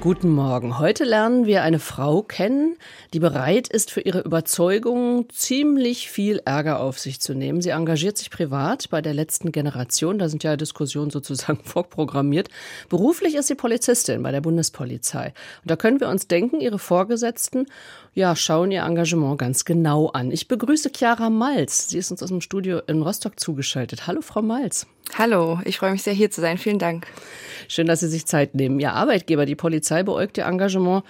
Guten Morgen. Heute lernen wir eine Frau kennen, die bereit ist, für ihre Überzeugungen ziemlich viel Ärger auf sich zu nehmen. Sie engagiert sich privat bei der letzten Generation. Da sind ja Diskussionen sozusagen vorprogrammiert. Beruflich ist sie Polizistin bei der Bundespolizei. Und da können wir uns denken, ihre Vorgesetzten ja, schauen ihr Engagement ganz genau an. Ich begrüße Chiara Malz. Sie ist uns aus dem Studio in Rostock zugeschaltet. Hallo, Frau Malz. Hallo, ich freue mich sehr, hier zu sein. Vielen Dank. Schön, dass Sie sich Zeit nehmen. Ihr Arbeitgeber, die Polizei, beäugt Ihr Engagement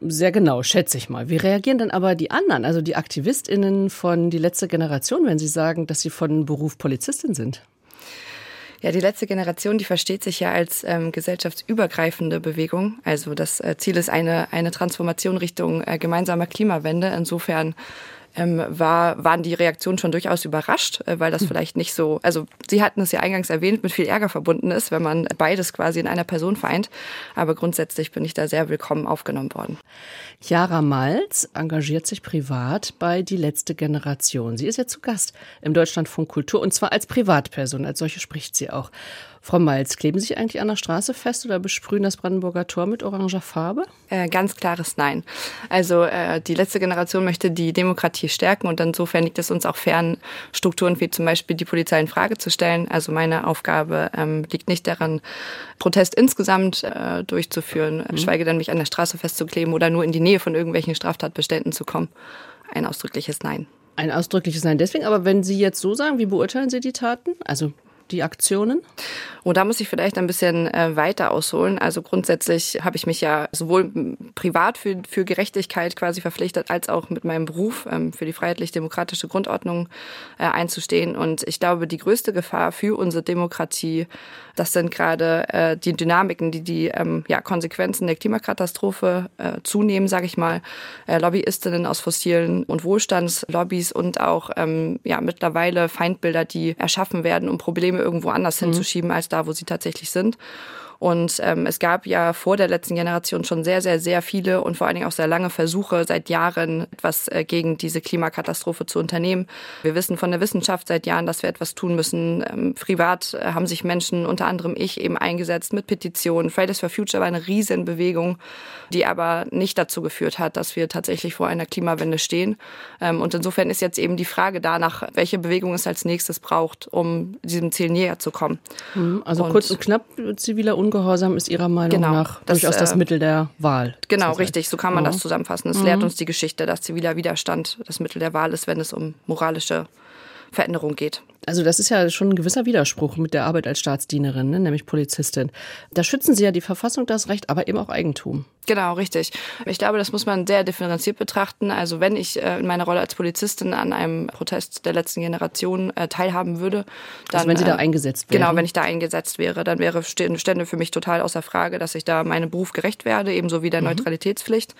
sehr genau, schätze ich mal. Wie reagieren denn aber die anderen, also die AktivistInnen von die letzte Generation, wenn sie sagen, dass sie von Beruf Polizistin sind? Ja, die letzte Generation, die versteht sich ja als ähm, gesellschaftsübergreifende Bewegung. Also das äh, Ziel ist eine, eine Transformation Richtung äh, gemeinsamer Klimawende. Insofern ähm, war, waren die Reaktionen schon durchaus überrascht, äh, weil das hm. vielleicht nicht so, also Sie hatten es ja eingangs erwähnt, mit viel Ärger verbunden ist, wenn man beides quasi in einer Person vereint. Aber grundsätzlich bin ich da sehr willkommen aufgenommen worden. Chiara Malz engagiert sich privat bei Die letzte Generation. Sie ist jetzt zu Gast im Deutschlandfunk Kultur und zwar als Privatperson. Als solche spricht sie auch. Frau Malz, kleben Sie sich eigentlich an der Straße fest oder besprühen das Brandenburger Tor mit oranger Farbe? Äh, ganz klares Nein. Also äh, die letzte Generation möchte die Demokratie stärken und insofern liegt es uns auch fern, Strukturen wie zum Beispiel die Polizei in Frage zu stellen. Also meine Aufgabe ähm, liegt nicht daran, Protest insgesamt äh, durchzuführen, mhm. schweige denn mich an der Straße festzukleben oder nur in die Nähe von irgendwelchen Straftatbeständen zu kommen. Ein ausdrückliches Nein. Ein ausdrückliches Nein deswegen, aber wenn Sie jetzt so sagen, wie beurteilen Sie die Taten? Also die Aktionen? Und da muss ich vielleicht ein bisschen äh, weiter ausholen. Also grundsätzlich habe ich mich ja sowohl privat für, für Gerechtigkeit quasi verpflichtet, als auch mit meinem Beruf ähm, für die freiheitlich-demokratische Grundordnung äh, einzustehen. Und ich glaube, die größte Gefahr für unsere Demokratie, das sind gerade äh, die Dynamiken, die die ähm, ja, Konsequenzen der Klimakatastrophe zunehmen, sage ich mal. Lobbyistinnen aus fossilen und Wohlstandslobbys und auch ähm, ja, mittlerweile Feindbilder, die erschaffen werden, um Probleme irgendwo anders mhm. hinzuschieben als da, wo sie tatsächlich sind. Und ähm, es gab ja vor der letzten Generation schon sehr, sehr, sehr viele und vor allen Dingen auch sehr lange Versuche, seit Jahren etwas äh, gegen diese Klimakatastrophe zu unternehmen. Wir wissen von der Wissenschaft seit Jahren, dass wir etwas tun müssen. Ähm, privat äh, haben sich Menschen, unter anderem ich, eben eingesetzt mit Petitionen. Fridays for Future war eine Riesenbewegung, die aber nicht dazu geführt hat, dass wir tatsächlich vor einer Klimawende stehen. Ähm, und insofern ist jetzt eben die Frage danach, welche Bewegung es als nächstes braucht, um diesem Ziel näher zu kommen. Mhm, also und kurz und knapp ziviler Ungehorsam ist Ihrer Meinung genau, nach das, durchaus das äh, Mittel der Wahl. Genau, richtig, so kann man mhm. das zusammenfassen. Es mhm. lehrt uns die Geschichte, dass ziviler Widerstand das Mittel der Wahl ist, wenn es um moralische Veränderung geht. Also das ist ja schon ein gewisser Widerspruch mit der Arbeit als Staatsdienerin, ne? nämlich Polizistin. Da schützen Sie ja die Verfassung, das Recht, aber eben auch Eigentum. Genau, richtig. Ich glaube, das muss man sehr differenziert betrachten. Also wenn ich äh, in meiner Rolle als Polizistin an einem Protest der letzten Generation äh, teilhaben würde, dann also wenn Sie da äh, eingesetzt wären. Genau, wenn ich da eingesetzt wäre, dann wäre stände für mich total außer Frage, dass ich da meinem Beruf gerecht werde, ebenso wie der mhm. Neutralitätspflicht.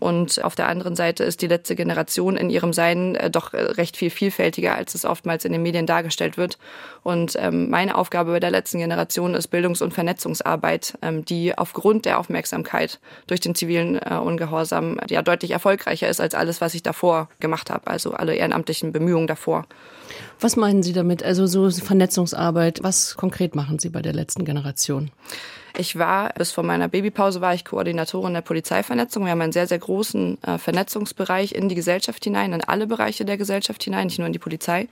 Und auf der anderen Seite ist die letzte Generation in ihrem Sein doch recht viel vielfältiger, als es oftmals in den Medien dargestellt wird. Und ähm, meine Aufgabe bei der letzten Generation ist Bildungs- und Vernetzungsarbeit, ähm, die aufgrund der Aufmerksamkeit durch den zivilen äh, Ungehorsam ja deutlich erfolgreicher ist als alles, was ich davor gemacht habe, also alle ehrenamtlichen Bemühungen davor. Was meinen Sie damit? Also so Vernetzungsarbeit, was konkret machen Sie bei der letzten Generation? Ich war, bis vor meiner Babypause war ich Koordinatorin der Polizeivernetzung. Wir haben einen sehr, sehr großen äh, Vernetzungsbereich in die Gesellschaft hinein, in alle Bereiche der Gesellschaft hinein, nicht nur in die Polizei.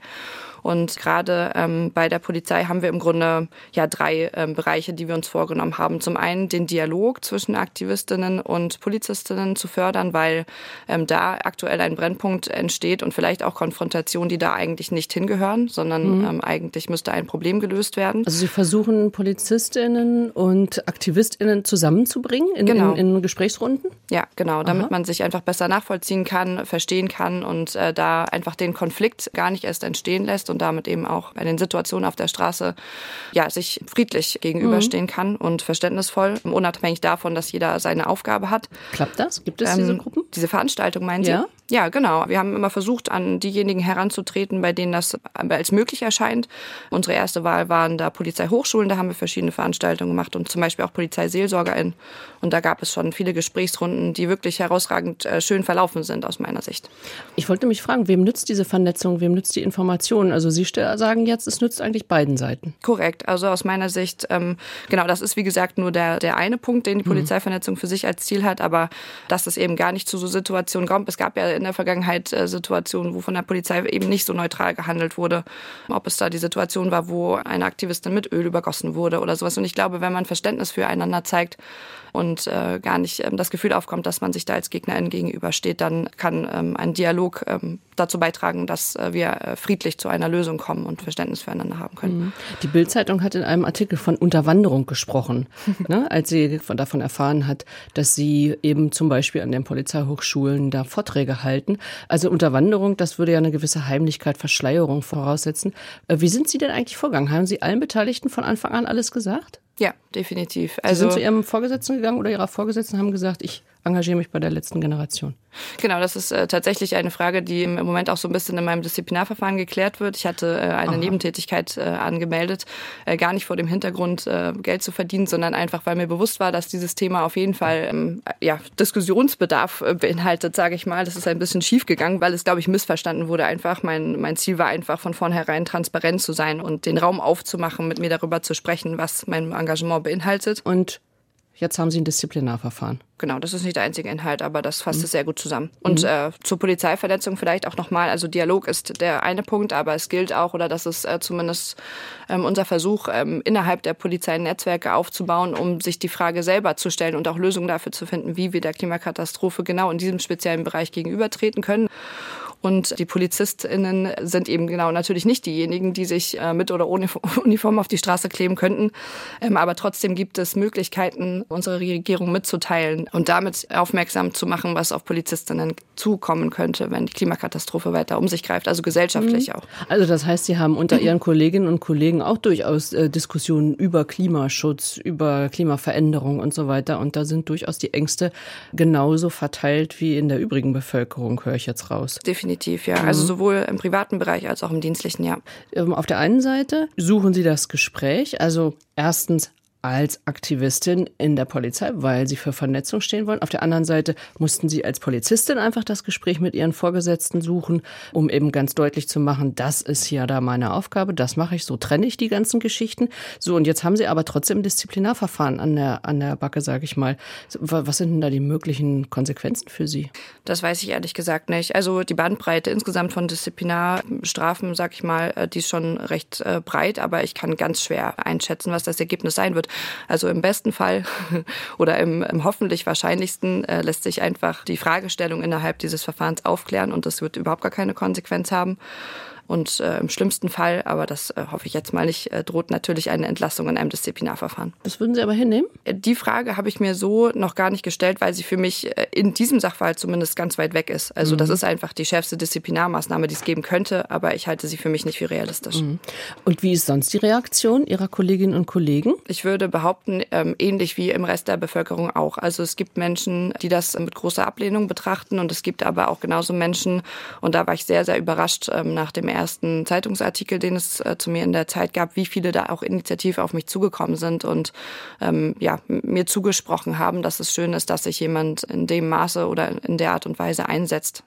Und gerade ähm, bei der Polizei haben wir im Grunde ja drei ähm, Bereiche, die wir uns vorgenommen haben. Zum einen den Dialog zwischen Aktivistinnen und Polizistinnen zu fördern, weil ähm, da aktuell ein Brennpunkt entsteht und vielleicht auch Konfrontationen, die da eigentlich nicht hingehören, sondern mhm. ähm, eigentlich müsste ein Problem gelöst werden. Also Sie versuchen Polizistinnen und Aktivistinnen zusammenzubringen in, genau. in, in Gesprächsrunden? Ja, genau, damit Aha. man sich einfach besser nachvollziehen kann, verstehen kann und äh, da einfach den Konflikt gar nicht erst entstehen lässt und damit eben auch bei den Situationen auf der Straße ja, sich friedlich gegenüberstehen mhm. kann und verständnisvoll, unabhängig davon, dass jeder seine Aufgabe hat. Klappt das? Gibt es ähm, diese Gruppen? Diese Veranstaltung meinen Sie? Ja. Ja, genau. Wir haben immer versucht, an diejenigen heranzutreten, bei denen das als möglich erscheint. Unsere erste Wahl waren da Polizeihochschulen, da haben wir verschiedene Veranstaltungen gemacht und zum Beispiel auch Polizeiseelsorgerin. Und da gab es schon viele Gesprächsrunden, die wirklich herausragend äh, schön verlaufen sind aus meiner Sicht. Ich wollte mich fragen, wem nützt diese Vernetzung, wem nützt die Information? Also Sie sagen jetzt, es nützt eigentlich beiden Seiten. Korrekt. Also aus meiner Sicht, ähm, genau, das ist wie gesagt nur der, der eine Punkt, den die mhm. Polizeivernetzung für sich als Ziel hat, aber dass es eben gar nicht zu so Situationen kommt. Es gab ja in der Vergangenheit äh, Situationen, wo von der Polizei eben nicht so neutral gehandelt wurde. Ob es da die Situation war, wo eine Aktivistin mit Öl übergossen wurde oder sowas. Und ich glaube, wenn man Verständnis füreinander zeigt, und äh, gar nicht ähm, das Gefühl aufkommt, dass man sich da als Gegnerin gegenübersteht, dann kann ähm, ein Dialog ähm, dazu beitragen, dass äh, wir äh, friedlich zu einer Lösung kommen und Verständnis füreinander haben können. Mhm. Die Bildzeitung hat in einem Artikel von Unterwanderung gesprochen, ne, als sie von, davon erfahren hat, dass sie eben zum Beispiel an den Polizeihochschulen da Vorträge halten. Also Unterwanderung, das würde ja eine gewisse Heimlichkeit, Verschleierung voraussetzen. Äh, wie sind Sie denn eigentlich vorgegangen? Haben Sie allen Beteiligten von Anfang an alles gesagt? Ja, definitiv. Also, Sie sind zu Ihrem Vorgesetzten gegangen oder Ihrer Vorgesetzten haben gesagt, ich engagiere mich bei der letzten Generation. Genau, das ist äh, tatsächlich eine Frage, die im Moment auch so ein bisschen in meinem Disziplinarverfahren geklärt wird. Ich hatte äh, eine Aha. Nebentätigkeit äh, angemeldet, äh, gar nicht vor dem Hintergrund, äh, Geld zu verdienen, sondern einfach, weil mir bewusst war, dass dieses Thema auf jeden Fall ähm, ja, Diskussionsbedarf äh, beinhaltet, sage ich mal. Das ist ein bisschen schief gegangen, weil es, glaube ich, missverstanden wurde einfach. Mein, mein Ziel war einfach von vornherein transparent zu sein und den Raum aufzumachen, mit mir darüber zu sprechen, was mein Engagement beinhaltet. Und Jetzt haben Sie ein Disziplinarverfahren. Genau, das ist nicht der einzige Inhalt, aber das fasst mhm. es sehr gut zusammen. Und mhm. äh, zur Polizeiverletzung vielleicht auch nochmal. Also Dialog ist der eine Punkt, aber es gilt auch, oder das ist äh, zumindest ähm, unser Versuch, ähm, innerhalb der Polizei Netzwerke aufzubauen, um sich die Frage selber zu stellen und auch Lösungen dafür zu finden, wie wir der Klimakatastrophe genau in diesem speziellen Bereich gegenübertreten können. Und die PolizistInnen sind eben genau natürlich nicht diejenigen, die sich äh, mit oder ohne Uniform auf die Straße kleben könnten. Ähm, aber trotzdem gibt es Möglichkeiten, unsere Regierung mitzuteilen und damit aufmerksam zu machen, was auf Polizistinnen zukommen könnte, wenn die Klimakatastrophe weiter um sich greift, also gesellschaftlich mhm. auch. Also das heißt, Sie haben unter Ihren Kolleginnen und Kollegen auch durchaus äh, Diskussionen über Klimaschutz, über Klimaveränderung und so weiter. Und da sind durchaus die Ängste genauso verteilt wie in der übrigen Bevölkerung, höre ich jetzt raus. Definitiv definitiv, ja. Also mhm. Also sowohl im privaten Bereich als auch im dienstlichen, ja. Ähm, auf der einen Seite suchen Sie das Gespräch, also erstens als Aktivistin in der Polizei, weil sie für Vernetzung stehen wollen. Auf der anderen Seite mussten sie als Polizistin einfach das Gespräch mit ihren Vorgesetzten suchen, um eben ganz deutlich zu machen, das ist ja da meine Aufgabe, das mache ich, so trenne ich die ganzen Geschichten. So, und jetzt haben sie aber trotzdem Disziplinarverfahren an der, an der Backe, sage ich mal. Was sind denn da die möglichen Konsequenzen für Sie? Das weiß ich ehrlich gesagt nicht. Also die Bandbreite insgesamt von Disziplinarstrafen, sage ich mal, äh, die ist schon recht äh, breit, aber ich kann ganz schwer einschätzen, was das Ergebnis sein wird. Also im besten Fall oder im, im hoffentlich wahrscheinlichsten äh, lässt sich einfach die Fragestellung innerhalb dieses Verfahrens aufklären und das wird überhaupt gar keine Konsequenz haben. Und äh, im schlimmsten Fall, aber das äh, hoffe ich jetzt mal nicht, äh, droht natürlich eine Entlassung in einem Disziplinarverfahren. Das würden Sie aber hinnehmen? Äh, die Frage habe ich mir so noch gar nicht gestellt, weil sie für mich äh, in diesem Sachverhalt zumindest ganz weit weg ist. Also mhm. das ist einfach die schärfste Disziplinarmaßnahme, die es geben könnte, aber ich halte sie für mich nicht für realistisch. Mhm. Und wie ist sonst die Reaktion Ihrer Kolleginnen und Kollegen? Ich würde behaupten, ähm, ähnlich wie im Rest der Bevölkerung auch. Also es gibt Menschen, die das mit großer Ablehnung betrachten und es gibt aber auch genauso Menschen, und da war ich sehr, sehr überrascht ähm, nach dem ersten Zeitungsartikel, den es äh, zu mir in der Zeit gab, wie viele da auch initiativ auf mich zugekommen sind und ähm, ja, mir zugesprochen haben, dass es schön ist, dass sich jemand in dem Maße oder in der Art und Weise einsetzt.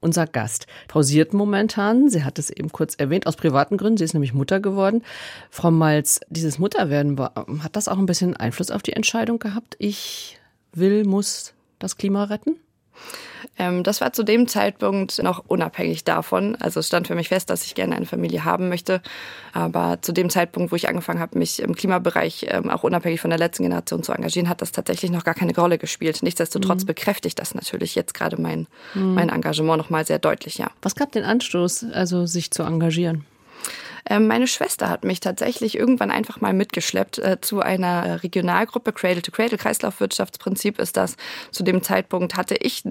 Unser Gast pausiert momentan. Sie hat es eben kurz erwähnt, aus privaten Gründen. Sie ist nämlich Mutter geworden. Frau Malz, dieses Mutterwerden, hat das auch ein bisschen Einfluss auf die Entscheidung gehabt? Ich will, muss das Klima retten? Ähm, das war zu dem Zeitpunkt noch unabhängig davon. Also es stand für mich fest, dass ich gerne eine Familie haben möchte. Aber zu dem Zeitpunkt, wo ich angefangen habe, mich im Klimabereich ähm, auch unabhängig von der letzten Generation zu engagieren, hat das tatsächlich noch gar keine Rolle gespielt. Nichtsdestotrotz mhm. bekräftigt das natürlich jetzt gerade mein, mhm. mein Engagement nochmal sehr deutlich, ja. Was gab den Anstoß, also sich zu engagieren? Ähm, meine Schwester hat mich tatsächlich irgendwann einfach mal mitgeschleppt äh, zu einer Regionalgruppe. Cradle to Cradle Kreislaufwirtschaftsprinzip ist das. Zu dem Zeitpunkt hatte ich,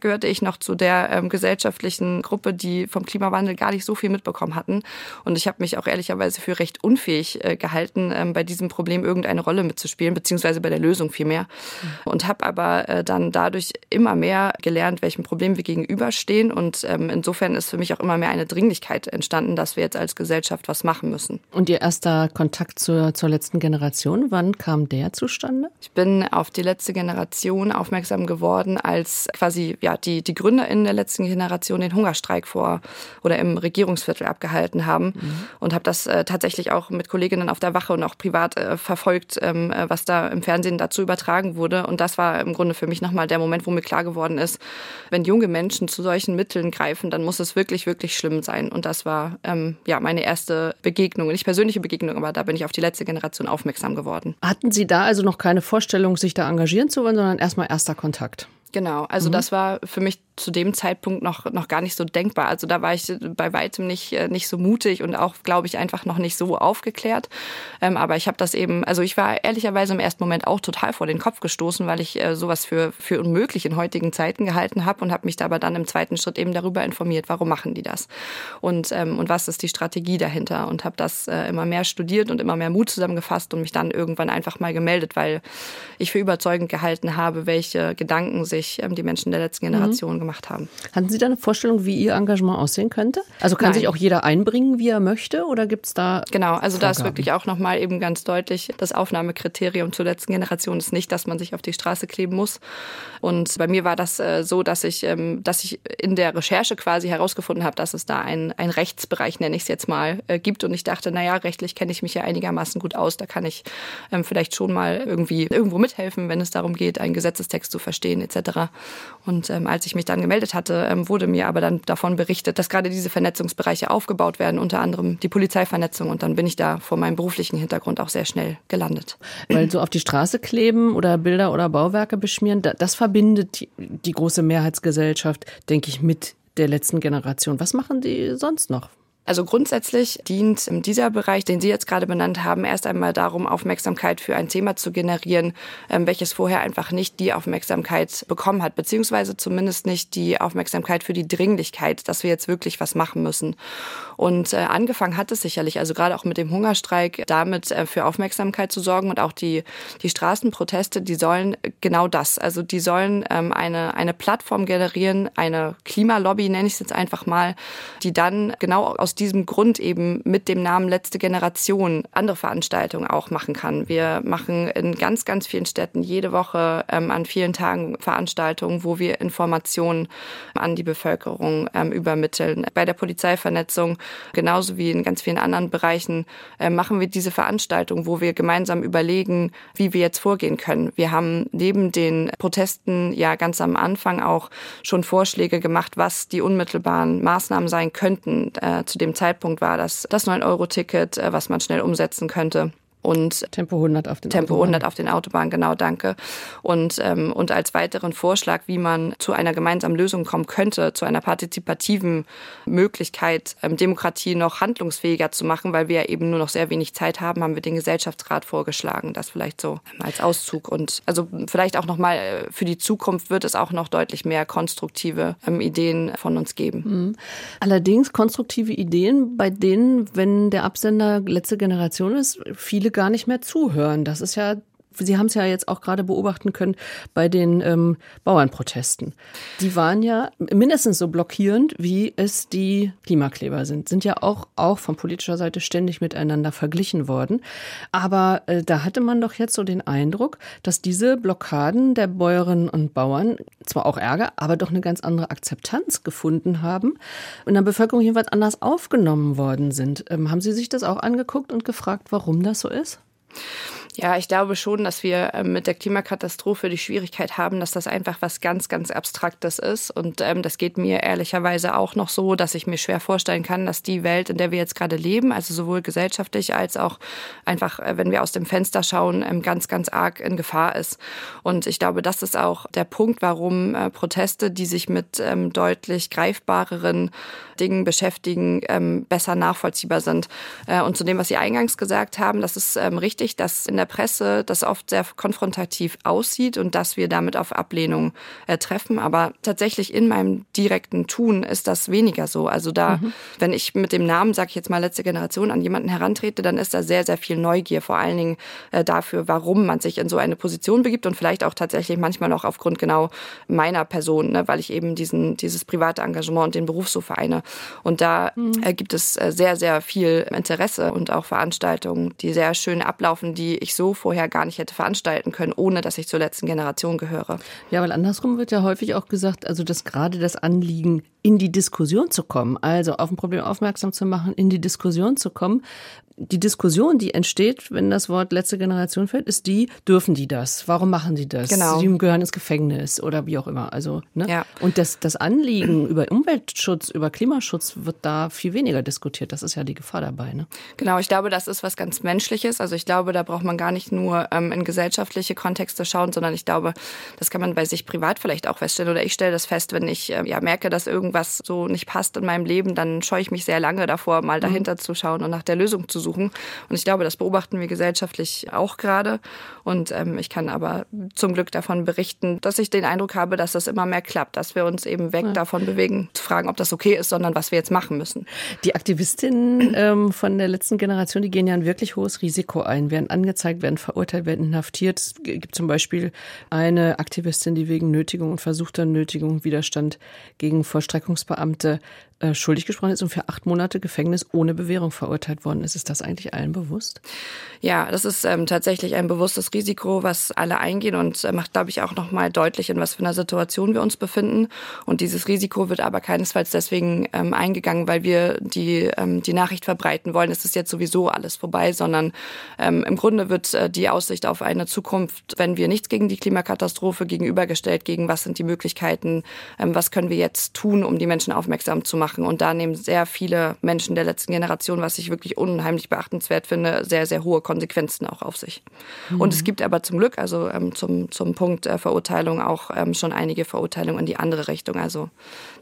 gehörte ich noch zu der ähm, gesellschaftlichen Gruppe, die vom Klimawandel gar nicht so viel mitbekommen hatten. Und ich habe mich auch ehrlicherweise für recht unfähig äh, gehalten, ähm, bei diesem Problem irgendeine Rolle mitzuspielen, beziehungsweise bei der Lösung vielmehr. Mhm. Und habe aber äh, dann dadurch immer mehr gelernt, welchem Problem wir gegenüberstehen. Und insofern ist für mich auch immer mehr eine Dringlichkeit entstanden, dass wir jetzt als Gesellschaft was machen müssen. Und Ihr erster Kontakt zur, zur letzten Generation, wann kam der zustande? Ich bin auf die letzte Generation aufmerksam geworden, als quasi ja, die, die GründerInnen der letzten Generation den Hungerstreik vor oder im Regierungsviertel abgehalten haben. Mhm. Und habe das äh, tatsächlich auch mit Kolleginnen auf der Wache und auch privat äh, verfolgt, ähm, äh, was da im Fernsehen dazu übertragen wurde. Und das war im Grunde für mich nochmal der Moment, wo mir klar geworden ist, wenn junge Menschen zu solchen Mitteln greifen, dann muss es wirklich, wirklich schlimm sein. Und das war ähm, ja meine erste Begegnung, nicht persönliche Begegnung, aber da bin ich auf die letzte Generation aufmerksam geworden. Hatten Sie da also noch keine Vorstellung, sich da engagieren zu wollen, sondern erstmal erster Kontakt? Genau, also mhm. das war für mich zu dem Zeitpunkt noch, noch gar nicht so denkbar. Also da war ich bei weitem nicht, äh, nicht so mutig und auch, glaube ich, einfach noch nicht so aufgeklärt. Ähm, aber ich habe das eben, also ich war ehrlicherweise im ersten Moment auch total vor den Kopf gestoßen, weil ich äh, sowas für, für unmöglich in heutigen Zeiten gehalten habe und habe mich da aber dann im zweiten Schritt eben darüber informiert, warum machen die das und, ähm, und was ist die Strategie dahinter und habe das äh, immer mehr studiert und immer mehr Mut zusammengefasst und mich dann irgendwann einfach mal gemeldet, weil ich für überzeugend gehalten habe, welche Gedanken sich ähm, die Menschen der letzten Generation mhm. gemacht gemacht haben. Hatten Sie da eine Vorstellung, wie Ihr Engagement aussehen könnte? Also kann Nein. sich auch jeder einbringen, wie er möchte, oder gibt es da? Genau, also Vorgaben? da ist wirklich auch nochmal eben ganz deutlich, das Aufnahmekriterium zur letzten Generation ist nicht, dass man sich auf die Straße kleben muss. Und bei mir war das äh, so, dass ich, ähm, dass ich in der Recherche quasi herausgefunden habe, dass es da einen Rechtsbereich, nenne ich es jetzt mal, äh, gibt. Und ich dachte, naja, rechtlich kenne ich mich ja einigermaßen gut aus. Da kann ich ähm, vielleicht schon mal irgendwie irgendwo mithelfen, wenn es darum geht, einen Gesetzestext zu verstehen etc. Und ähm, als ich mich dann dann gemeldet hatte, ähm, wurde mir aber dann davon berichtet, dass gerade diese Vernetzungsbereiche aufgebaut werden, unter anderem die Polizeivernetzung. Und dann bin ich da vor meinem beruflichen Hintergrund auch sehr schnell gelandet. Weil so auf die Straße kleben oder Bilder oder Bauwerke beschmieren, das verbindet die, die große Mehrheitsgesellschaft, denke ich, mit der letzten Generation. Was machen die sonst noch? Also grundsätzlich dient dieser Bereich, den Sie jetzt gerade benannt haben, erst einmal darum, Aufmerksamkeit für ein Thema zu generieren, ähm, welches vorher einfach nicht die Aufmerksamkeit bekommen hat, beziehungsweise zumindest nicht die Aufmerksamkeit für die Dringlichkeit, dass wir jetzt wirklich was machen müssen. Und äh, angefangen hat es sicherlich, also gerade auch mit dem Hungerstreik, damit äh, für Aufmerksamkeit zu sorgen und auch die, die Straßenproteste, die sollen genau das. Also die sollen ähm, eine, eine Plattform generieren, eine Klimalobby nenne ich es jetzt einfach mal, die dann genau aus diesem Grund eben mit dem Namen Letzte Generation andere Veranstaltungen auch machen kann. Wir machen in ganz, ganz vielen Städten jede Woche ähm, an vielen Tagen Veranstaltungen, wo wir Informationen an die Bevölkerung ähm, übermitteln. Bei der Polizeivernetzung, genauso wie in ganz vielen anderen Bereichen, äh, machen wir diese Veranstaltungen, wo wir gemeinsam überlegen, wie wir jetzt vorgehen können. Wir haben neben den Protesten ja ganz am Anfang auch schon Vorschläge gemacht, was die unmittelbaren Maßnahmen sein könnten, äh, zu dem dem Zeitpunkt war das das 9-Euro-Ticket, äh, was man schnell umsetzen könnte und Tempo 100 auf den Tempo Autobahnen. 100 auf den Autobahnen, genau, danke. Und, ähm, und als weiteren Vorschlag, wie man zu einer gemeinsamen Lösung kommen könnte, zu einer partizipativen Möglichkeit, ähm, Demokratie noch handlungsfähiger zu machen, weil wir eben nur noch sehr wenig Zeit haben, haben wir den Gesellschaftsrat vorgeschlagen. Das vielleicht so als Auszug. Und also vielleicht auch nochmal äh, für die Zukunft wird es auch noch deutlich mehr konstruktive ähm, Ideen von uns geben. Mhm. Allerdings konstruktive Ideen, bei denen, wenn der Absender letzte Generation ist, viele viele gar nicht mehr zuhören. Das ist ja Sie haben es ja jetzt auch gerade beobachten können bei den ähm, Bauernprotesten. Die waren ja mindestens so blockierend, wie es die Klimakleber sind. Sind ja auch, auch von politischer Seite ständig miteinander verglichen worden. Aber äh, da hatte man doch jetzt so den Eindruck, dass diese Blockaden der Bäuerinnen und Bauern zwar auch Ärger, aber doch eine ganz andere Akzeptanz gefunden haben und in der Bevölkerung jedenfalls anders aufgenommen worden sind. Ähm, haben Sie sich das auch angeguckt und gefragt, warum das so ist? Ja, ich glaube schon, dass wir ähm, mit der Klimakatastrophe die Schwierigkeit haben, dass das einfach was ganz, ganz Abstraktes ist. Und ähm, das geht mir ehrlicherweise auch noch so, dass ich mir schwer vorstellen kann, dass die Welt, in der wir jetzt gerade leben, also sowohl gesellschaftlich als auch einfach, äh, wenn wir aus dem Fenster schauen, ähm, ganz, ganz arg in Gefahr ist. Und ich glaube, das ist auch der Punkt, warum äh, Proteste, die sich mit ähm, deutlich greifbareren Dingen beschäftigen, ähm, besser nachvollziehbar sind. Äh, und zu dem, was Sie eingangs gesagt haben, das ist ähm, richtig, dass in der Presse das oft sehr konfrontativ aussieht und dass wir damit auf Ablehnung äh, treffen. Aber tatsächlich in meinem direkten Tun ist das weniger so. Also da, mhm. wenn ich mit dem Namen, sage ich jetzt mal letzte Generation, an jemanden herantrete, dann ist da sehr, sehr viel Neugier, vor allen Dingen äh, dafür, warum man sich in so eine Position begibt und vielleicht auch tatsächlich manchmal auch aufgrund genau meiner Person, ne, weil ich eben diesen, dieses private Engagement und den Beruf so vereine. Und da mhm. äh, gibt es äh, sehr, sehr viel Interesse und auch Veranstaltungen, die sehr schön ablaufen, die ich so vorher gar nicht hätte veranstalten können, ohne dass ich zur letzten Generation gehöre. Ja, weil andersrum wird ja häufig auch gesagt, also dass gerade das Anliegen, in die Diskussion zu kommen, also auf ein Problem aufmerksam zu machen, in die Diskussion zu kommen, die Diskussion, die entsteht, wenn das Wort letzte Generation fällt, ist die, dürfen die das? Warum machen die das? Genau. Sie gehören ins Gefängnis oder wie auch immer. Also, ne? Ja. Und das, das Anliegen über Umweltschutz, über Klimaschutz wird da viel weniger diskutiert. Das ist ja die Gefahr dabei. Ne? Genau, ich glaube, das ist was ganz Menschliches. Also ich glaube, da braucht man gar nicht nur ähm, in gesellschaftliche Kontexte schauen, sondern ich glaube, das kann man bei sich privat vielleicht auch feststellen. Oder ich stelle das fest, wenn ich äh, ja merke, dass irgendwas so nicht passt in meinem Leben, dann scheue ich mich sehr lange davor, mal mhm. dahinter mhm. zu schauen und nach der Lösung zu suchen. Und ich glaube, das beobachten wir gesellschaftlich auch gerade. Und ähm, ich kann aber zum Glück davon berichten, dass ich den Eindruck habe, dass das immer mehr klappt, dass wir uns eben weg ja. davon bewegen, zu fragen, ob das okay ist, sondern was wir jetzt machen müssen. Die Aktivistinnen ähm, von der letzten Generation, die gehen ja ein wirklich hohes Risiko ein, werden angezeigt, werden verurteilt, werden inhaftiert. Es gibt zum Beispiel eine Aktivistin, die wegen Nötigung und versuchter Nötigung Widerstand gegen Vollstreckungsbeamte äh, schuldig gesprochen ist und für acht Monate Gefängnis ohne Bewährung verurteilt worden ist. Ist das eigentlich allen bewusst? Ja, das ist ähm, tatsächlich ein bewusstes Risiko, was alle eingehen und äh, macht, glaube ich, auch nochmal deutlich, in was für einer Situation wir uns befinden. Und dieses Risiko wird aber keinesfalls deswegen ähm, eingegangen, weil wir die, ähm, die Nachricht verbreiten wollen, es ist jetzt sowieso alles vorbei, sondern ähm, im Grunde wird äh, die Aussicht auf eine Zukunft, wenn wir nichts gegen die Klimakatastrophe gegenübergestellt, gegen was sind die Möglichkeiten, ähm, was können wir jetzt tun, um die Menschen aufmerksam zu machen machen. Und da nehmen sehr viele Menschen der letzten Generation, was ich wirklich unheimlich beachtenswert finde, sehr, sehr hohe Konsequenzen auch auf sich. Mhm. Und es gibt aber zum Glück, also ähm, zum, zum Punkt äh, Verurteilung, auch ähm, schon einige Verurteilungen in die andere Richtung. Also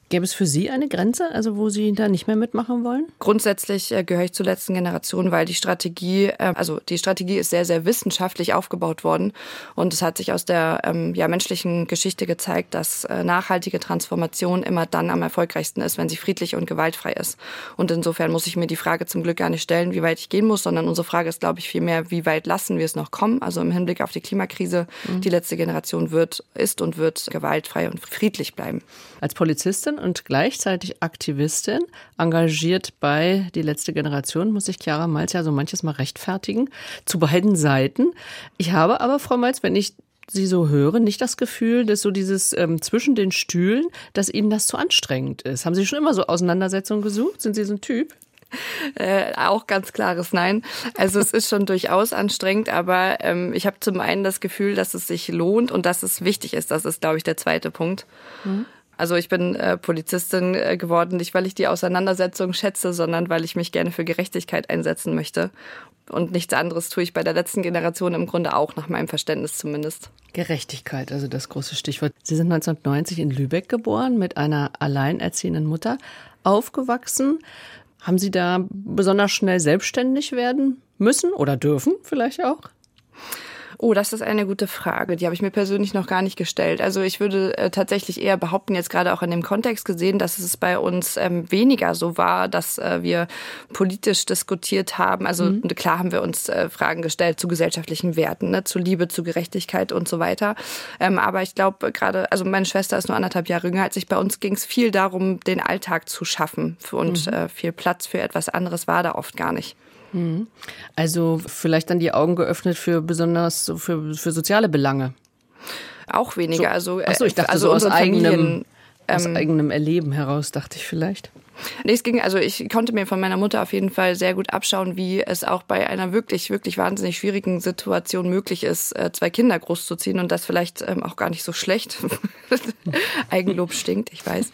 Gäbe es für Sie eine Grenze, also wo Sie da nicht mehr mitmachen wollen? Grundsätzlich äh, gehöre ich zur letzten Generation, weil die Strategie, äh, also die Strategie ist sehr, sehr wissenschaftlich aufgebaut worden. Und es hat sich aus der ähm, ja, menschlichen Geschichte gezeigt, dass äh, nachhaltige Transformation immer dann am erfolgreichsten ist, wenn sie friedlich und gewaltfrei ist. Und insofern muss ich mir die Frage zum Glück gar nicht stellen, wie weit ich gehen muss, sondern unsere Frage ist, glaube ich, vielmehr, wie weit lassen wir es noch kommen? Also im Hinblick auf die Klimakrise, mhm. die letzte Generation wird, ist und wird gewaltfrei und friedlich bleiben. Als Polizistin und gleichzeitig Aktivistin, engagiert bei Die letzte Generation, muss ich Chiara Malz ja so manches mal rechtfertigen, zu beiden Seiten. Ich habe aber, Frau Malz, wenn ich Sie so höre, nicht das Gefühl, dass so dieses ähm, zwischen den Stühlen, dass Ihnen das zu anstrengend ist. Haben Sie schon immer so Auseinandersetzungen gesucht? Sind Sie so ein Typ? Äh, auch ganz klares Nein. Also es ist schon durchaus anstrengend, aber ähm, ich habe zum einen das Gefühl, dass es sich lohnt und dass es wichtig ist. Das ist, glaube ich, der zweite Punkt. Mhm. Also ich bin äh, Polizistin äh, geworden, nicht weil ich die Auseinandersetzung schätze, sondern weil ich mich gerne für Gerechtigkeit einsetzen möchte. Und nichts anderes tue ich bei der letzten Generation im Grunde auch, nach meinem Verständnis zumindest. Gerechtigkeit, also das große Stichwort. Sie sind 1990 in Lübeck geboren, mit einer alleinerziehenden Mutter aufgewachsen. Haben Sie da besonders schnell selbstständig werden müssen oder dürfen vielleicht auch? Oh, das ist eine gute Frage. Die habe ich mir persönlich noch gar nicht gestellt. Also ich würde äh, tatsächlich eher behaupten, jetzt gerade auch in dem Kontext gesehen, dass es bei uns ähm, weniger so war, dass äh, wir politisch diskutiert haben. Also mhm. klar haben wir uns äh, Fragen gestellt zu gesellschaftlichen Werten, ne, zu Liebe, zu Gerechtigkeit und so weiter. Ähm, aber ich glaube gerade, also meine Schwester ist nur anderthalb Jahre jünger als ich. Bei uns ging es viel darum, den Alltag zu schaffen und mhm. äh, viel Platz für etwas anderes war da oft gar nicht. Mhm. Also vielleicht dann die Augen geöffnet für besonders für, für soziale Belange. Auch weniger. So, also, achso, ich dachte also so aus eigenem, aus ähm, eigenem Erleben heraus, dachte ich vielleicht. Nee, es ging, also ich konnte mir von meiner Mutter auf jeden Fall sehr gut abschauen, wie es auch bei einer wirklich, wirklich wahnsinnig schwierigen Situation möglich ist, äh, zwei Kinder großzuziehen und das vielleicht ähm, auch gar nicht so schlecht. Eigenlob stinkt, ich weiß.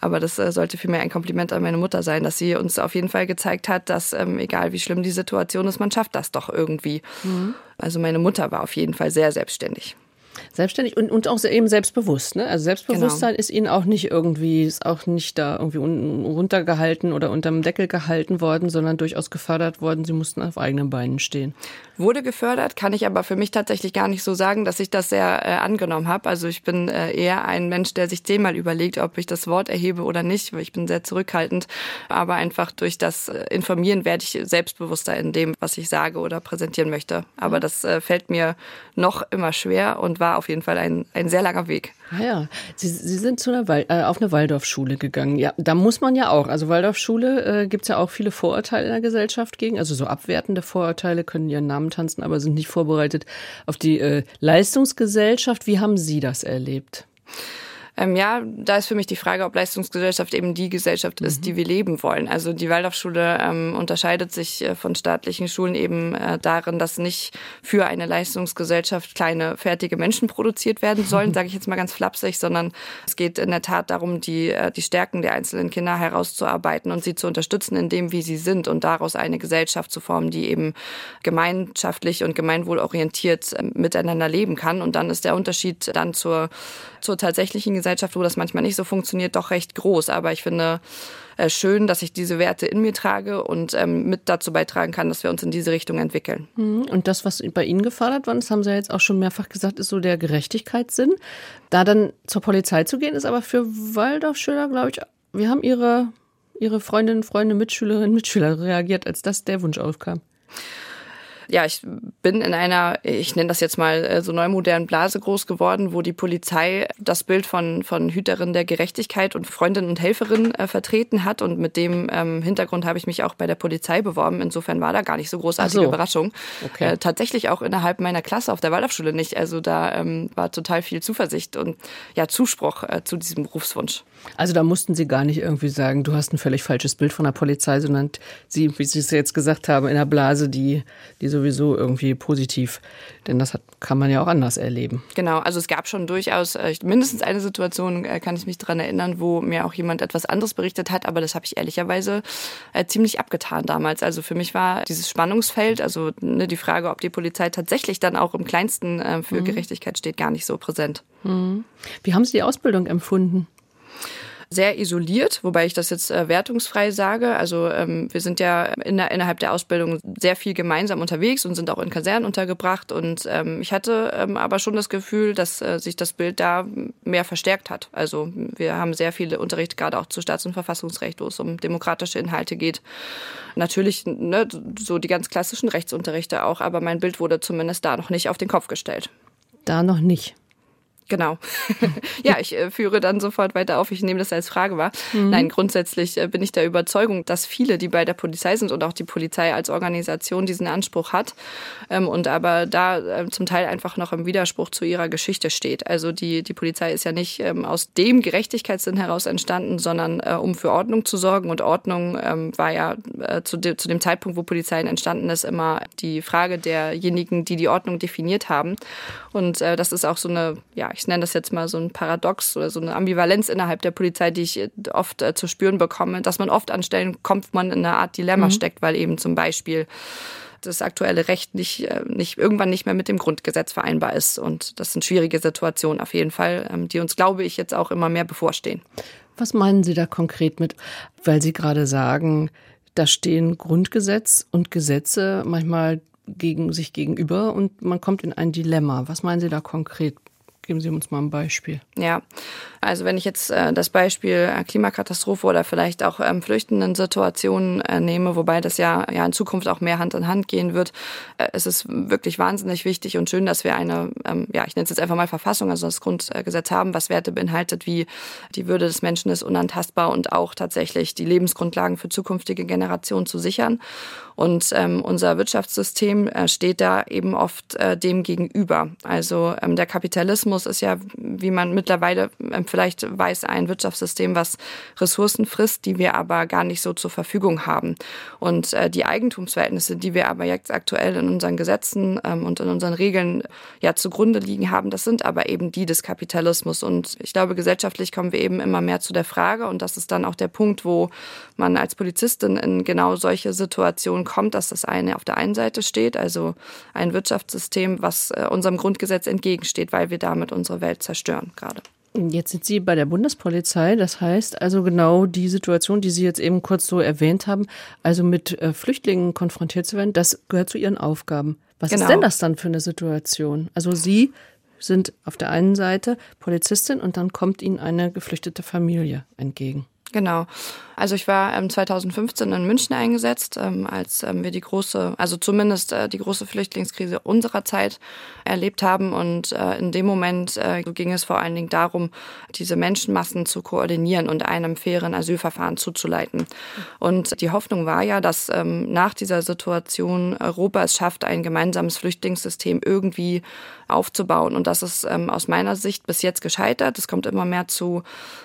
Aber das äh, sollte vielmehr ein Kompliment an meine Mutter sein, dass sie uns auf jeden Fall gezeigt hat, dass ähm, egal wie schlimm die Situation ist, man schafft das doch irgendwie. Mhm. Also meine Mutter war auf jeden Fall sehr selbstständig. Selbstständig und, und auch eben selbstbewusst. Ne? Also Selbstbewusstsein genau. ist ihnen auch nicht irgendwie, ist auch nicht da irgendwie runtergehalten oder unterm Deckel gehalten worden, sondern durchaus gefördert worden. Sie mussten auf eigenen Beinen stehen wurde gefördert, kann ich aber für mich tatsächlich gar nicht so sagen, dass ich das sehr äh, angenommen habe. Also ich bin äh, eher ein Mensch, der sich zehnmal überlegt, ob ich das Wort erhebe oder nicht, ich bin sehr zurückhaltend. Aber einfach durch das äh, Informieren werde ich selbstbewusster in dem, was ich sage oder präsentieren möchte. Aber mhm. das äh, fällt mir noch immer schwer und war auf jeden Fall ein, ein sehr langer Weg. Ah ja, Sie, Sie sind zu einer Wal äh, auf eine Waldorfschule gegangen. Ja, da muss man ja auch. Also Waldorfschule äh, gibt es ja auch viele Vorurteile in der Gesellschaft gegen. Also so abwertende Vorurteile können ihren Namen tanzen, aber sind nicht vorbereitet auf die äh, Leistungsgesellschaft. Wie haben Sie das erlebt? Ähm, ja, da ist für mich die Frage, ob Leistungsgesellschaft eben die Gesellschaft ist, mhm. die wir leben wollen. Also die Waldorfschule ähm, unterscheidet sich äh, von staatlichen Schulen eben äh, darin, dass nicht für eine Leistungsgesellschaft kleine fertige Menschen produziert werden sollen, sage ich jetzt mal ganz flapsig, sondern es geht in der Tat darum, die, äh, die Stärken der einzelnen Kinder herauszuarbeiten und sie zu unterstützen in dem, wie sie sind und daraus eine Gesellschaft zu formen, die eben gemeinschaftlich und gemeinwohlorientiert äh, miteinander leben kann. Und dann ist der Unterschied dann zur, zur tatsächlichen Gesellschaft Gesellschaft, wo das manchmal nicht so funktioniert, doch recht groß. Aber ich finde äh, schön, dass ich diese Werte in mir trage und ähm, mit dazu beitragen kann, dass wir uns in diese Richtung entwickeln. Mhm. Und das, was bei Ihnen gefordert worden das haben Sie ja jetzt auch schon mehrfach gesagt, ist so der Gerechtigkeitssinn. Da dann zur Polizei zu gehen, ist aber für Waldorfschüler, glaube ich, wir haben Ihre, Ihre Freundinnen, Freunde, Mitschülerinnen, Mitschüler reagiert, als das der Wunsch aufkam ja, ich bin in einer, ich nenne das jetzt mal äh, so neumodernen Blase groß geworden, wo die Polizei das Bild von, von Hüterin der Gerechtigkeit und Freundin und Helferin äh, vertreten hat. Und mit dem ähm, Hintergrund habe ich mich auch bei der Polizei beworben. Insofern war da gar nicht so großartige so. Überraschung. Okay. Äh, tatsächlich auch innerhalb meiner Klasse auf der Waldorfschule nicht. Also da ähm, war total viel Zuversicht und ja, Zuspruch äh, zu diesem Berufswunsch. Also da mussten Sie gar nicht irgendwie sagen, du hast ein völlig falsches Bild von der Polizei, sondern Sie, wie Sie es jetzt gesagt haben, in der Blase, die, die so sowieso irgendwie positiv, denn das hat, kann man ja auch anders erleben. Genau, also es gab schon durchaus äh, mindestens eine Situation, äh, kann ich mich daran erinnern, wo mir auch jemand etwas anderes berichtet hat, aber das habe ich ehrlicherweise äh, ziemlich abgetan damals. Also für mich war dieses Spannungsfeld, also ne, die Frage, ob die Polizei tatsächlich dann auch im kleinsten äh, für mhm. Gerechtigkeit steht, gar nicht so präsent. Mhm. Wie haben Sie die Ausbildung empfunden? Sehr isoliert, wobei ich das jetzt äh, wertungsfrei sage. Also ähm, wir sind ja in der, innerhalb der Ausbildung sehr viel gemeinsam unterwegs und sind auch in Kasernen untergebracht. Und ähm, ich hatte ähm, aber schon das Gefühl, dass äh, sich das Bild da mehr verstärkt hat. Also wir haben sehr viele Unterrichte, gerade auch zu Staats- und Verfassungsrecht, wo es um demokratische Inhalte geht. Natürlich ne, so die ganz klassischen Rechtsunterrichte auch, aber mein Bild wurde zumindest da noch nicht auf den Kopf gestellt. Da noch nicht. Genau. ja, ich äh, führe dann sofort weiter auf. Ich nehme das als Frage wahr. Mhm. Nein, grundsätzlich äh, bin ich der Überzeugung, dass viele, die bei der Polizei sind und auch die Polizei als Organisation diesen Anspruch hat ähm, und aber da äh, zum Teil einfach noch im Widerspruch zu ihrer Geschichte steht. Also die, die Polizei ist ja nicht ähm, aus dem Gerechtigkeitssinn heraus entstanden, sondern äh, um für Ordnung zu sorgen. Und Ordnung ähm, war ja äh, zu, de zu dem Zeitpunkt, wo Polizei entstanden ist, immer die Frage derjenigen, die die Ordnung definiert haben. Und äh, das ist auch so eine, ja, ich nenne das jetzt mal so ein Paradox oder so eine Ambivalenz innerhalb der Polizei, die ich äh, oft äh, zu spüren bekomme, dass man oft an Stellen kommt, man in einer Art Dilemma mhm. steckt, weil eben zum Beispiel das aktuelle Recht nicht, äh, nicht irgendwann nicht mehr mit dem Grundgesetz vereinbar ist. Und das sind schwierige Situationen auf jeden Fall, ähm, die uns, glaube ich, jetzt auch immer mehr bevorstehen. Was meinen Sie da konkret mit, weil Sie gerade sagen, da stehen Grundgesetz und Gesetze manchmal gegen sich gegenüber und man kommt in ein Dilemma. Was meinen Sie da konkret? Geben Sie uns mal ein Beispiel. Ja, also wenn ich jetzt äh, das Beispiel äh, Klimakatastrophe oder vielleicht auch ähm, flüchtenden Situationen äh, nehme, wobei das ja, ja in Zukunft auch mehr Hand in Hand gehen wird, äh, es ist wirklich wahnsinnig wichtig und schön, dass wir eine, ähm, ja, ich nenne es jetzt einfach mal Verfassung, also das Grundgesetz haben, was Werte beinhaltet, wie die Würde des Menschen ist unantastbar und auch tatsächlich die Lebensgrundlagen für zukünftige Generationen zu sichern. Und ähm, unser Wirtschaftssystem äh, steht da eben oft äh, dem gegenüber. Also ähm, der Kapitalismus Kapitalismus ist ja, wie man mittlerweile ähm, vielleicht weiß, ein Wirtschaftssystem, was Ressourcen frisst, die wir aber gar nicht so zur Verfügung haben. Und äh, die Eigentumsverhältnisse, die wir aber jetzt aktuell in unseren Gesetzen ähm, und in unseren Regeln ja zugrunde liegen haben, das sind aber eben die des Kapitalismus. Und ich glaube, gesellschaftlich kommen wir eben immer mehr zu der Frage, und das ist dann auch der Punkt, wo man als Polizistin in genau solche Situationen kommt, dass das eine auf der einen Seite steht, also ein Wirtschaftssystem, was äh, unserem Grundgesetz entgegensteht, weil wir damit unsere Welt zerstören gerade. Jetzt sind Sie bei der Bundespolizei, das heißt also genau die Situation, die Sie jetzt eben kurz so erwähnt haben, also mit äh, Flüchtlingen konfrontiert zu werden, das gehört zu Ihren Aufgaben. Was genau. ist denn das dann für eine Situation? Also Sie sind auf der einen Seite Polizistin und dann kommt Ihnen eine geflüchtete Familie entgegen. Genau. Also ich war ähm, 2015 in München eingesetzt, ähm, als ähm, wir die große, also zumindest äh, die große Flüchtlingskrise unserer Zeit erlebt haben. Und äh, in dem Moment äh, ging es vor allen Dingen darum, diese Menschenmassen zu koordinieren und einem fairen Asylverfahren zuzuleiten. Und die Hoffnung war ja, dass ähm, nach dieser Situation Europa es schafft, ein gemeinsames Flüchtlingssystem irgendwie aufzubauen. Und das ist ähm, aus meiner Sicht bis jetzt gescheitert. Es kommt immer mehr zu,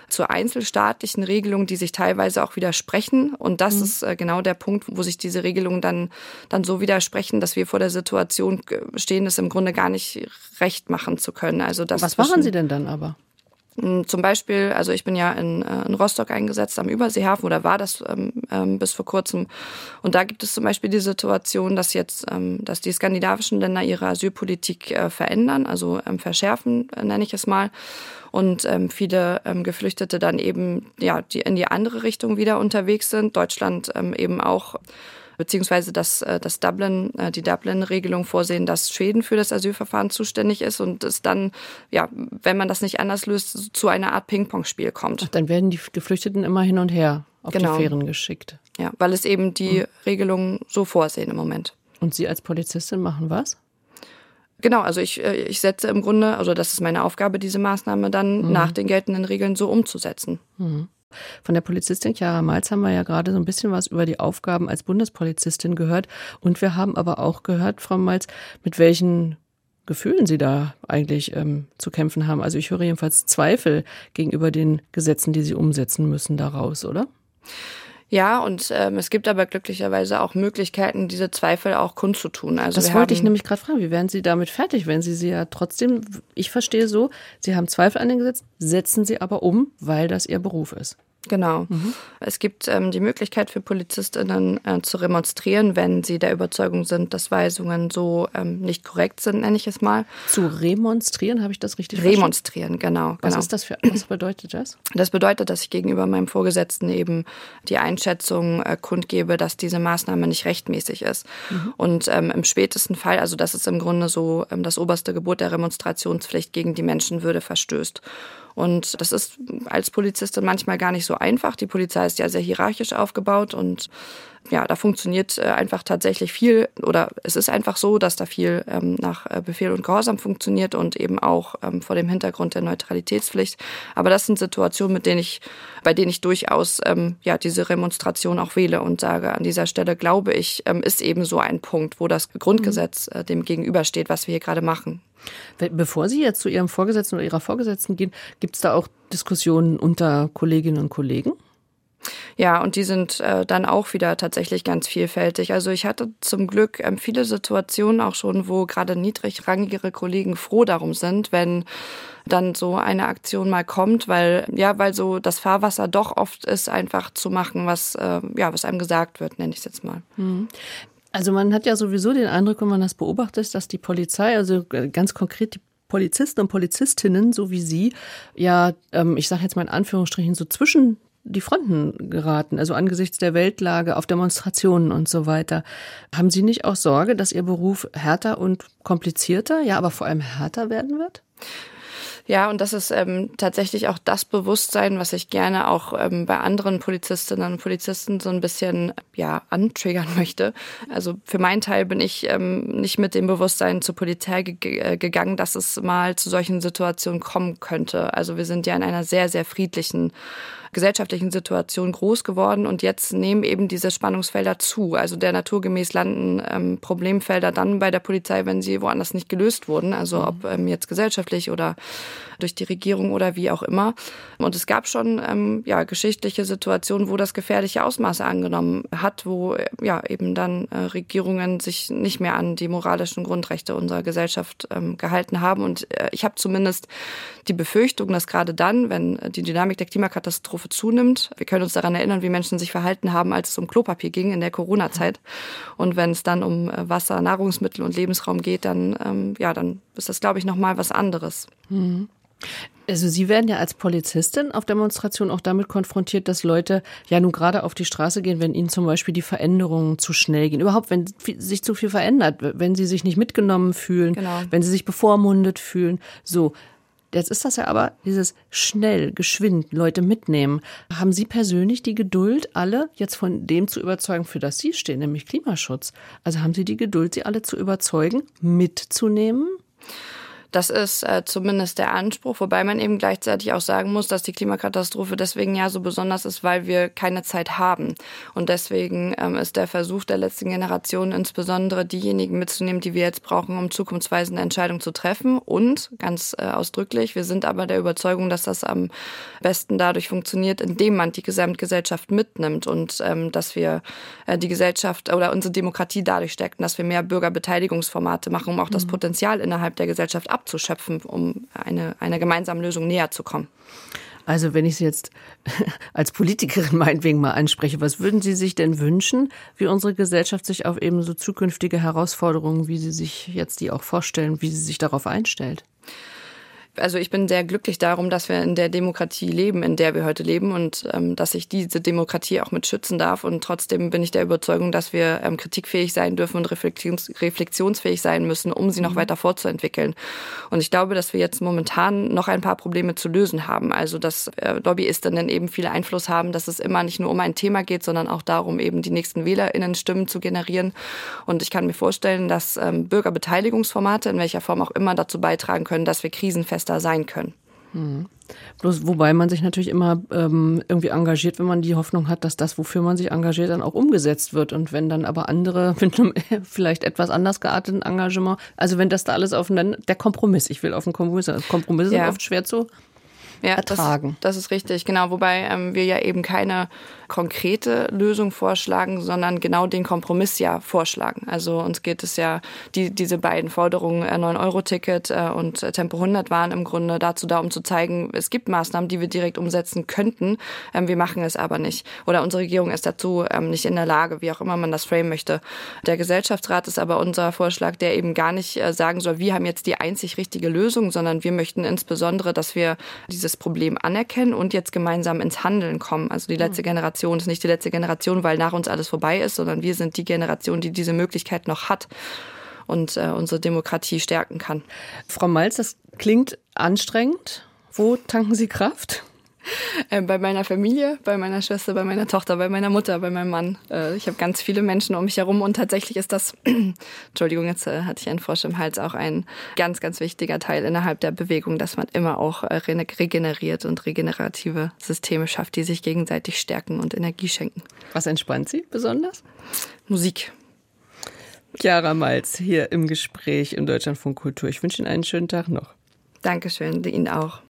zu einzelstaatlichen Regelungen, die sich teilweise auch widersprechen. Und das mhm. ist äh, genau der Punkt, wo sich diese Regelungen dann, dann so widersprechen, dass wir vor der Situation stehen, es im Grunde gar nicht recht machen zu können. Also das Was machen Sie denn dann aber? Hm, zum Beispiel, also ich bin ja in, äh, in Rostock eingesetzt am Überseehafen oder war das ähm, ähm, bis vor kurzem. Und da gibt es zum Beispiel die Situation, dass jetzt, ähm, dass die skandinavischen Länder ihre Asylpolitik äh, verändern, also ähm, verschärfen, äh, nenne ich es mal. Und ähm, viele ähm, Geflüchtete dann eben ja die in die andere Richtung wieder unterwegs sind. Deutschland eben auch beziehungsweise dass äh, das Dublin, äh, die Dublin-Regelung vorsehen, dass Schweden für das Asylverfahren zuständig ist und es dann, ja, wenn man das nicht anders löst, zu einer Art Ping-Pong-Spiel kommt. Ach, dann werden die Geflüchteten immer hin und her auf genau. die Fähren geschickt. Ja, weil es eben die mhm. Regelungen so vorsehen im Moment. Und Sie als Polizistin machen was? Genau, also ich, äh, ich setze im Grunde, also das ist meine Aufgabe, diese Maßnahme dann mhm. nach den geltenden Regeln so umzusetzen. Mhm. Von der Polizistin Chiara Malz haben wir ja gerade so ein bisschen was über die Aufgaben als Bundespolizistin gehört. Und wir haben aber auch gehört, Frau Malz, mit welchen Gefühlen Sie da eigentlich ähm, zu kämpfen haben. Also ich höre jedenfalls Zweifel gegenüber den Gesetzen, die Sie umsetzen müssen, daraus, oder? Ja, und ähm, es gibt aber glücklicherweise auch Möglichkeiten, diese Zweifel auch kundzutun. Also das wollte ich nämlich gerade fragen. Wie werden Sie damit fertig, wenn Sie sie ja trotzdem, ich verstehe so, Sie haben Zweifel an den Gesetzen, setzen sie aber um, weil das Ihr Beruf ist. Genau. Mhm. Es gibt ähm, die Möglichkeit für Polizistinnen äh, zu remonstrieren, wenn sie der Überzeugung sind, dass Weisungen so ähm, nicht korrekt sind, nenne ich es mal. Zu remonstrieren, habe ich das richtig Remonstrieren, genau. Was genau. ist das für, was bedeutet das? Das bedeutet, dass ich gegenüber meinem Vorgesetzten eben die Einschätzung äh, kundgebe, dass diese Maßnahme nicht rechtmäßig ist. Mhm. Und ähm, im spätesten Fall, also das ist im Grunde so ähm, das oberste Gebot der Remonstrationspflicht gegen die Menschenwürde verstößt. Und das ist als Polizistin manchmal gar nicht so einfach. Die Polizei ist ja sehr hierarchisch aufgebaut und ja, da funktioniert äh, einfach tatsächlich viel oder es ist einfach so, dass da viel ähm, nach äh, Befehl und Gehorsam funktioniert und eben auch ähm, vor dem Hintergrund der Neutralitätspflicht. Aber das sind Situationen, mit denen ich, bei denen ich durchaus ähm, ja diese Remonstration auch wähle und sage, an dieser Stelle glaube ich, ähm, ist eben so ein Punkt, wo das Grundgesetz äh, dem gegenübersteht, was wir hier gerade machen. Bevor Sie jetzt zu Ihrem Vorgesetzten oder Ihrer Vorgesetzten gehen, gibt es da auch Diskussionen unter Kolleginnen und Kollegen? Ja, und die sind äh, dann auch wieder tatsächlich ganz vielfältig. Also ich hatte zum Glück ähm, viele Situationen auch schon, wo gerade niedrigrangigere Kollegen froh darum sind, wenn dann so eine Aktion mal kommt, weil ja, weil so das Fahrwasser doch oft ist, einfach zu machen, was äh, ja, was einem gesagt wird, nenne ich es jetzt mal. Mhm. Also man hat ja sowieso den Eindruck, wenn man das beobachtet, dass die Polizei, also äh, ganz konkret die Polizisten und Polizistinnen, so wie Sie, ja, ähm, ich sage jetzt mal in Anführungsstrichen, so zwischen die Fronten geraten, also angesichts der Weltlage, auf Demonstrationen und so weiter. Haben Sie nicht auch Sorge, dass Ihr Beruf härter und komplizierter, ja, aber vor allem härter werden wird? Ja, und das ist ähm, tatsächlich auch das Bewusstsein, was ich gerne auch ähm, bei anderen Polizistinnen und Polizisten so ein bisschen ja antriggern möchte. Also für meinen Teil bin ich ähm, nicht mit dem Bewusstsein zur Polizei ge äh, gegangen, dass es mal zu solchen Situationen kommen könnte. Also wir sind ja in einer sehr, sehr friedlichen gesellschaftlichen Situation groß geworden und jetzt nehmen eben diese Spannungsfelder zu. Also der naturgemäß landen ähm, Problemfelder dann bei der Polizei, wenn sie woanders nicht gelöst wurden. Also ob ähm, jetzt gesellschaftlich oder durch die Regierung oder wie auch immer. Und es gab schon ähm, ja, geschichtliche Situationen, wo das gefährliche Ausmaße angenommen hat, wo ja eben dann äh, Regierungen sich nicht mehr an die moralischen Grundrechte unserer Gesellschaft ähm, gehalten haben. Und äh, ich habe zumindest die Befürchtung, dass gerade dann, wenn die Dynamik der Klimakatastrophe zunimmt, wir können uns daran erinnern, wie Menschen sich verhalten haben, als es um Klopapier ging in der Corona-Zeit. Und wenn es dann um äh, Wasser, Nahrungsmittel und Lebensraum geht, dann, ähm, ja, dann ist das, glaube ich, nochmal was anderes. Mhm. Also Sie werden ja als Polizistin auf Demonstrationen auch damit konfrontiert, dass Leute ja nun gerade auf die Straße gehen, wenn ihnen zum Beispiel die Veränderungen zu schnell gehen. Überhaupt, wenn sich zu viel verändert, wenn sie sich nicht mitgenommen fühlen, genau. wenn sie sich bevormundet fühlen. So. Jetzt ist das ja aber dieses schnell, geschwind, Leute mitnehmen. Haben Sie persönlich die Geduld, alle jetzt von dem zu überzeugen, für das Sie stehen, nämlich Klimaschutz? Also haben Sie die Geduld, sie alle zu überzeugen, mitzunehmen? Das ist äh, zumindest der Anspruch, wobei man eben gleichzeitig auch sagen muss, dass die Klimakatastrophe deswegen ja so besonders ist, weil wir keine Zeit haben. Und deswegen ähm, ist der Versuch der letzten Generation insbesondere diejenigen mitzunehmen, die wir jetzt brauchen, um zukunftsweisende Entscheidungen zu treffen. Und ganz äh, ausdrücklich, wir sind aber der Überzeugung, dass das am besten dadurch funktioniert, indem man die Gesamtgesellschaft mitnimmt und ähm, dass wir äh, die Gesellschaft oder unsere Demokratie dadurch stärken, dass wir mehr Bürgerbeteiligungsformate machen, um auch das mhm. Potenzial innerhalb der Gesellschaft abzuschöpfen, um eine, einer gemeinsamen Lösung näher zu kommen. Also wenn ich Sie jetzt als Politikerin meinetwegen mal anspreche, was würden Sie sich denn wünschen, wie unsere Gesellschaft sich auf eben so zukünftige Herausforderungen, wie Sie sich jetzt die auch vorstellen, wie sie sich darauf einstellt? Also ich bin sehr glücklich darum, dass wir in der Demokratie leben, in der wir heute leben und ähm, dass ich diese Demokratie auch mit schützen darf. Und trotzdem bin ich der Überzeugung, dass wir ähm, kritikfähig sein dürfen und reflektions reflexionsfähig sein müssen, um sie noch mhm. weiter fortzuentwickeln. Und ich glaube, dass wir jetzt momentan noch ein paar Probleme zu lösen haben. Also dass äh, Lobbyistinnen eben viel Einfluss haben, dass es immer nicht nur um ein Thema geht, sondern auch darum, eben die nächsten WählerInnen Stimmen zu generieren. Und ich kann mir vorstellen, dass ähm, Bürgerbeteiligungsformate, in welcher Form auch immer, dazu beitragen können, dass wir krisenfest da sein können. Mhm. Bloß wobei man sich natürlich immer ähm, irgendwie engagiert, wenn man die Hoffnung hat, dass das, wofür man sich engagiert, dann auch umgesetzt wird. Und wenn dann aber andere mit einem vielleicht etwas anders gearteten Engagement, also wenn das da alles aufeinander, der Kompromiss, ich will auf den Kompromiss, Kompromisse ja. sind oft schwer zu ja, ertragen. Das, das, ist richtig, genau. Wobei ähm, wir ja eben keine konkrete Lösung vorschlagen, sondern genau den Kompromiss ja vorschlagen. Also uns geht es ja, die, diese beiden Forderungen, äh, 9-Euro-Ticket äh, und äh, Tempo 100 waren im Grunde dazu da, um zu zeigen, es gibt Maßnahmen, die wir direkt umsetzen könnten. Ähm, wir machen es aber nicht. Oder unsere Regierung ist dazu ähm, nicht in der Lage, wie auch immer man das frame möchte. Der Gesellschaftsrat ist aber unser Vorschlag, der eben gar nicht äh, sagen soll, wir haben jetzt die einzig richtige Lösung, sondern wir möchten insbesondere, dass wir dieses Problem anerkennen und jetzt gemeinsam ins Handeln kommen. Also die letzte mhm. Generation Generation ist nicht die letzte Generation, weil nach uns alles vorbei ist, sondern wir sind die Generation, die diese Möglichkeit noch hat und äh, unsere Demokratie stärken kann. Frau Malz, das klingt anstrengend. Wo tanken Sie Kraft? Äh, bei meiner Familie, bei meiner Schwester, bei meiner Tochter, bei meiner Mutter, bei meinem Mann. Äh, ich habe ganz viele Menschen um mich herum und tatsächlich ist das, Entschuldigung, jetzt äh, hatte ich einen Frosch im Hals, auch ein ganz, ganz wichtiger Teil innerhalb der Bewegung, dass man immer auch regeneriert und regenerative Systeme schafft, die sich gegenseitig stärken und Energie schenken. Was entspannt Sie besonders? Musik. Chiara Malz hier im Gespräch im Deutschlandfunk Kultur. Ich wünsche Ihnen einen schönen Tag noch. Dankeschön, Ihnen auch.